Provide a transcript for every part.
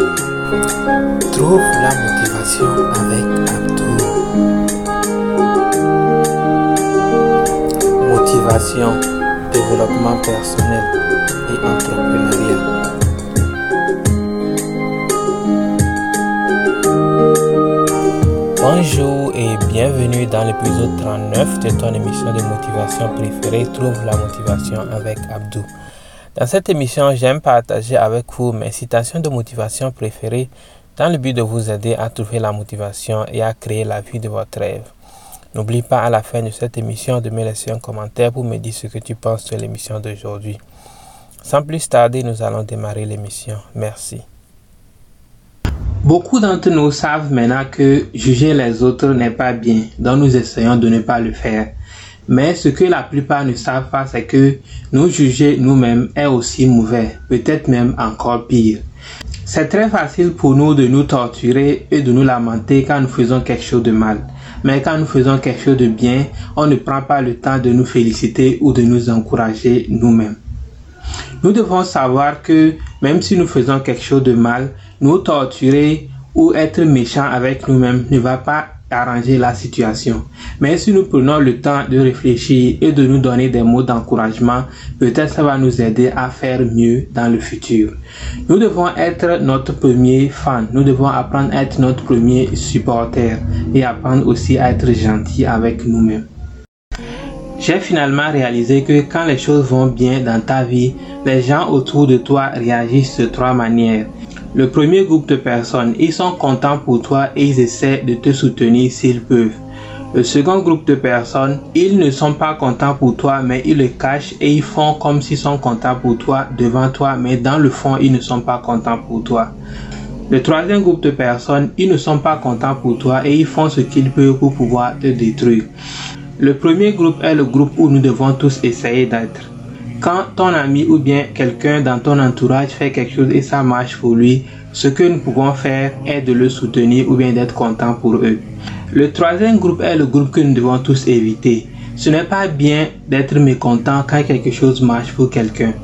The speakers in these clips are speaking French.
Trouve la motivation avec Abdou. Motivation, développement personnel et entrepreneuriat. Bonjour et bienvenue dans l'épisode 39 de ton émission de motivation préférée Trouve la motivation avec Abdou. Dans cette émission, j'aime partager avec vous mes citations de motivation préférées dans le but de vous aider à trouver la motivation et à créer la vie de votre rêve. N'oublie pas à la fin de cette émission de me laisser un commentaire pour me dire ce que tu penses de l'émission d'aujourd'hui. Sans plus tarder, nous allons démarrer l'émission. Merci. Beaucoup d'entre nous savent maintenant que juger les autres n'est pas bien, donc nous essayons de ne pas le faire. Mais ce que la plupart ne savent pas, c'est que nous juger nous-mêmes est aussi mauvais, peut-être même encore pire. C'est très facile pour nous de nous torturer et de nous lamenter quand nous faisons quelque chose de mal. Mais quand nous faisons quelque chose de bien, on ne prend pas le temps de nous féliciter ou de nous encourager nous-mêmes. Nous devons savoir que même si nous faisons quelque chose de mal, nous torturer ou être méchant avec nous-mêmes ne va pas arranger la situation. Mais si nous prenons le temps de réfléchir et de nous donner des mots d'encouragement, peut-être ça va nous aider à faire mieux dans le futur. Nous devons être notre premier fan. Nous devons apprendre à être notre premier supporter et apprendre aussi à être gentil avec nous-mêmes. J'ai finalement réalisé que quand les choses vont bien dans ta vie, les gens autour de toi réagissent de trois manières. Le premier groupe de personnes, ils sont contents pour toi et ils essaient de te soutenir s'ils peuvent. Le second groupe de personnes, ils ne sont pas contents pour toi, mais ils le cachent et ils font comme s'ils sont contents pour toi devant toi, mais dans le fond, ils ne sont pas contents pour toi. Le troisième groupe de personnes, ils ne sont pas contents pour toi et ils font ce qu'ils peuvent pour pouvoir te détruire. Le premier groupe est le groupe où nous devons tous essayer d'être. Quand ton ami ou bien quelqu'un dans ton entourage fait quelque chose et ça marche pour lui, ce que nous pouvons faire est de le soutenir ou bien d'être content pour eux. Le troisième groupe est le groupe que nous devons tous éviter. Ce n'est pas bien d'être mécontent quand quelque chose marche pour quelqu'un.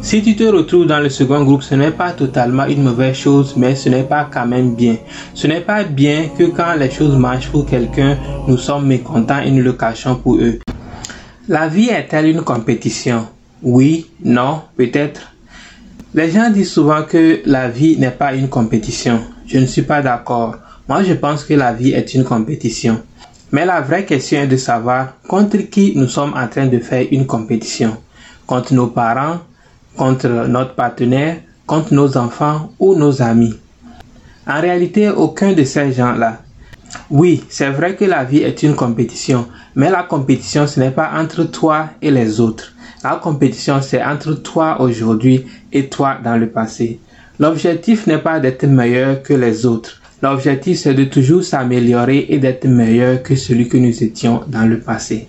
Si tu te retrouves dans le second groupe, ce n'est pas totalement une mauvaise chose, mais ce n'est pas quand même bien. Ce n'est pas bien que quand les choses marchent pour quelqu'un, nous sommes mécontents et nous le cachons pour eux. La vie est-elle une compétition? Oui, non, peut-être. Les gens disent souvent que la vie n'est pas une compétition. Je ne suis pas d'accord. Moi, je pense que la vie est une compétition. Mais la vraie question est de savoir contre qui nous sommes en train de faire une compétition. Contre nos parents, contre notre partenaire, contre nos enfants ou nos amis. En réalité, aucun de ces gens-là. Oui, c'est vrai que la vie est une compétition, mais la compétition, ce n'est pas entre toi et les autres. La compétition, c'est entre toi aujourd'hui et toi dans le passé. L'objectif n'est pas d'être meilleur que les autres. L'objectif, c'est de toujours s'améliorer et d'être meilleur que celui que nous étions dans le passé.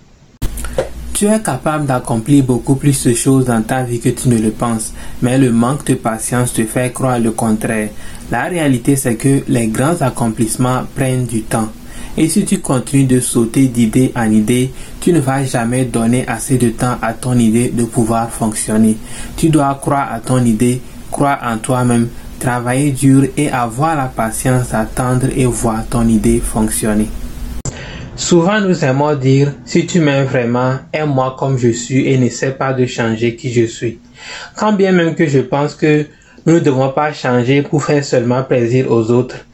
Tu es capable d'accomplir beaucoup plus de choses dans ta vie que tu ne le penses, mais le manque de patience te fait croire le contraire. La réalité, c'est que les grands accomplissements prennent du temps. Et si tu continues de sauter d'idée en idée, tu ne vas jamais donner assez de temps à ton idée de pouvoir fonctionner. Tu dois croire à ton idée, croire en toi-même, travailler dur et avoir la patience d'attendre et voir ton idée fonctionner. Souvent nous aimons dire, si tu m'aimes vraiment, aime-moi comme je suis et n'essaie pas de changer qui je suis. Quand bien même que je pense que nous ne devons pas changer pour faire seulement plaisir aux autres,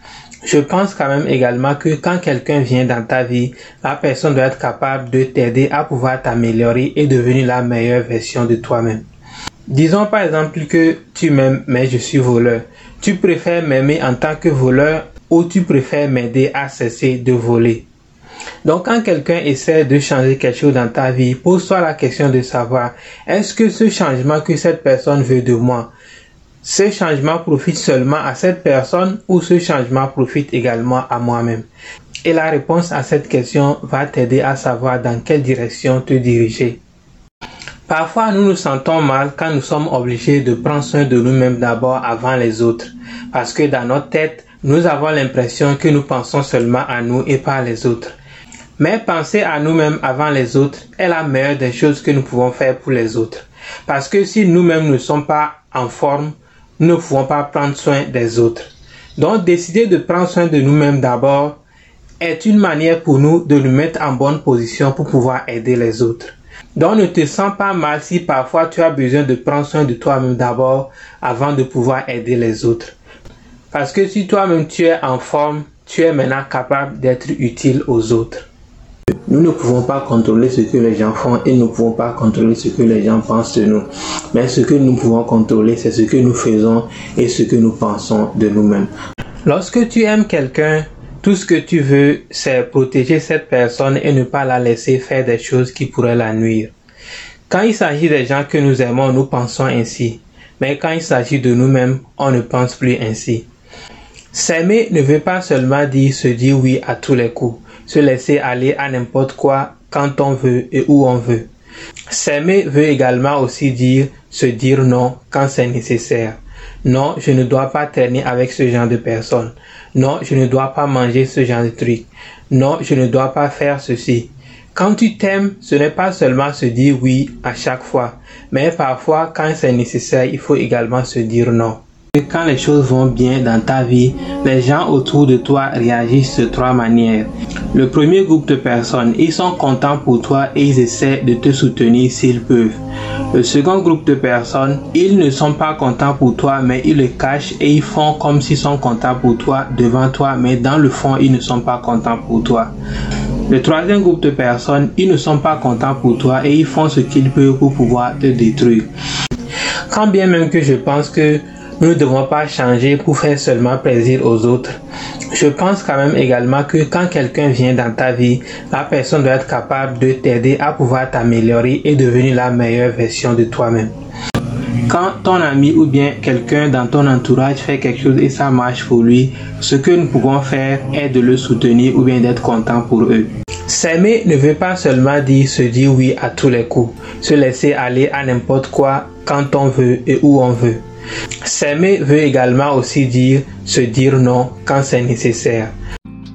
je pense quand même également que quand quelqu'un vient dans ta vie, la personne doit être capable de t'aider à pouvoir t'améliorer et devenir la meilleure version de toi-même. Disons par exemple que tu m'aimes mais je suis voleur. Tu préfères m'aimer en tant que voleur ou tu préfères m'aider à cesser de voler? Donc quand quelqu'un essaie de changer quelque chose dans ta vie, pose-toi la question de savoir est-ce que ce changement que cette personne veut de moi, ce changement profite seulement à cette personne ou ce changement profite également à moi-même? Et la réponse à cette question va t'aider à savoir dans quelle direction te diriger. Parfois, nous nous sentons mal quand nous sommes obligés de prendre soin de nous-mêmes d'abord avant les autres, parce que dans notre tête, nous avons l'impression que nous pensons seulement à nous et pas les autres. Mais penser à nous-mêmes avant les autres est la meilleure des choses que nous pouvons faire pour les autres. Parce que si nous-mêmes ne sommes pas en forme, nous ne pouvons pas prendre soin des autres. Donc décider de prendre soin de nous-mêmes d'abord est une manière pour nous de nous mettre en bonne position pour pouvoir aider les autres. Donc ne te sens pas mal si parfois tu as besoin de prendre soin de toi-même d'abord avant de pouvoir aider les autres. Parce que si toi-même tu es en forme, tu es maintenant capable d'être utile aux autres. Nous ne pouvons pas contrôler ce que les gens font et nous ne pouvons pas contrôler ce que les gens pensent de nous. Mais ce que nous pouvons contrôler, c'est ce que nous faisons et ce que nous pensons de nous-mêmes. Lorsque tu aimes quelqu'un, tout ce que tu veux, c'est protéger cette personne et ne pas la laisser faire des choses qui pourraient la nuire. Quand il s'agit des gens que nous aimons, nous pensons ainsi. Mais quand il s'agit de nous-mêmes, on ne pense plus ainsi. S'aimer ne veut pas seulement dire se dire oui à tous les coups se laisser aller à n'importe quoi quand on veut et où on veut. S'aimer veut également aussi dire se dire non quand c'est nécessaire. Non, je ne dois pas traîner avec ce genre de personnes. Non, je ne dois pas manger ce genre de trucs. Non, je ne dois pas faire ceci. Quand tu t'aimes, ce n'est pas seulement se dire oui à chaque fois, mais parfois quand c'est nécessaire, il faut également se dire non. Quand les choses vont bien dans ta vie, les gens autour de toi réagissent de trois manières. Le premier groupe de personnes, ils sont contents pour toi et ils essaient de te soutenir s'ils peuvent. Le second groupe de personnes, ils ne sont pas contents pour toi, mais ils le cachent et ils font comme s'ils sont contents pour toi devant toi, mais dans le fond, ils ne sont pas contents pour toi. Le troisième groupe de personnes, ils ne sont pas contents pour toi et ils font ce qu'ils peuvent pour pouvoir te détruire. Quand bien même que je pense que nous ne devons pas changer pour faire seulement plaisir aux autres. Je pense quand même également que quand quelqu'un vient dans ta vie, la personne doit être capable de t'aider à pouvoir t'améliorer et devenir la meilleure version de toi-même. Quand ton ami ou bien quelqu'un dans ton entourage fait quelque chose et ça marche pour lui, ce que nous pouvons faire est de le soutenir ou bien d'être content pour eux. S'aimer ne veut pas seulement dire se dire oui à tous les coups, se laisser aller à n'importe quoi quand on veut et où on veut. S'aimer veut également aussi dire se dire non quand c'est nécessaire.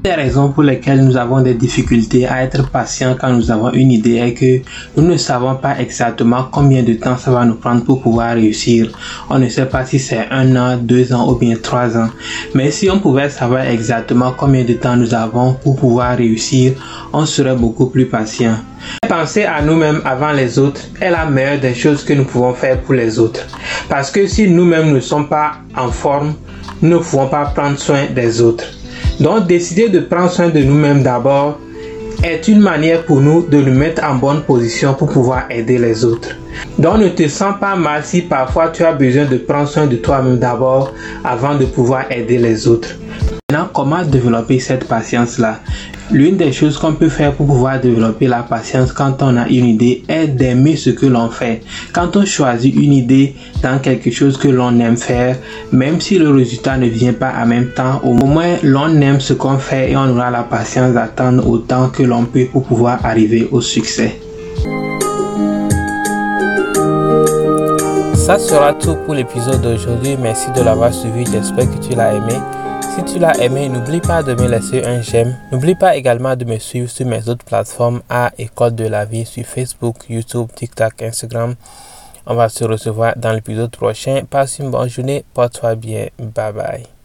Les raisons pour lesquelles nous avons des difficultés à être patients quand nous avons une idée est que nous ne savons pas exactement combien de temps ça va nous prendre pour pouvoir réussir. On ne sait pas si c'est un an, deux ans ou bien trois ans. Mais si on pouvait savoir exactement combien de temps nous avons pour pouvoir réussir, on serait beaucoup plus patient. Penser à nous-mêmes avant les autres est la meilleure des choses que nous pouvons faire pour les autres. Parce que si nous-mêmes ne sommes pas en forme, nous ne pouvons pas prendre soin des autres. Donc décider de prendre soin de nous-mêmes d'abord est une manière pour nous de nous mettre en bonne position pour pouvoir aider les autres. Donc ne te sens pas mal si parfois tu as besoin de prendre soin de toi-même d'abord avant de pouvoir aider les autres. Maintenant, comment développer cette patience-là? L'une des choses qu'on peut faire pour pouvoir développer la patience quand on a une idée est d'aimer ce que l'on fait. Quand on choisit une idée dans quelque chose que l'on aime faire, même si le résultat ne vient pas en même temps, au moins l'on aime ce qu'on fait et on aura la patience d'attendre autant que l'on peut pour pouvoir arriver au succès. Ça sera tout pour l'épisode d'aujourd'hui. Merci de l'avoir suivi. J'espère que tu l'as aimé. Si tu l'as aimé, n'oublie pas de me laisser un j'aime. N'oublie pas également de me suivre sur mes autres plateformes à École de la vie sur Facebook, YouTube, TikTok, Instagram. On va se recevoir dans l'épisode prochain. Passe une bonne journée. Porte-toi bien. Bye bye.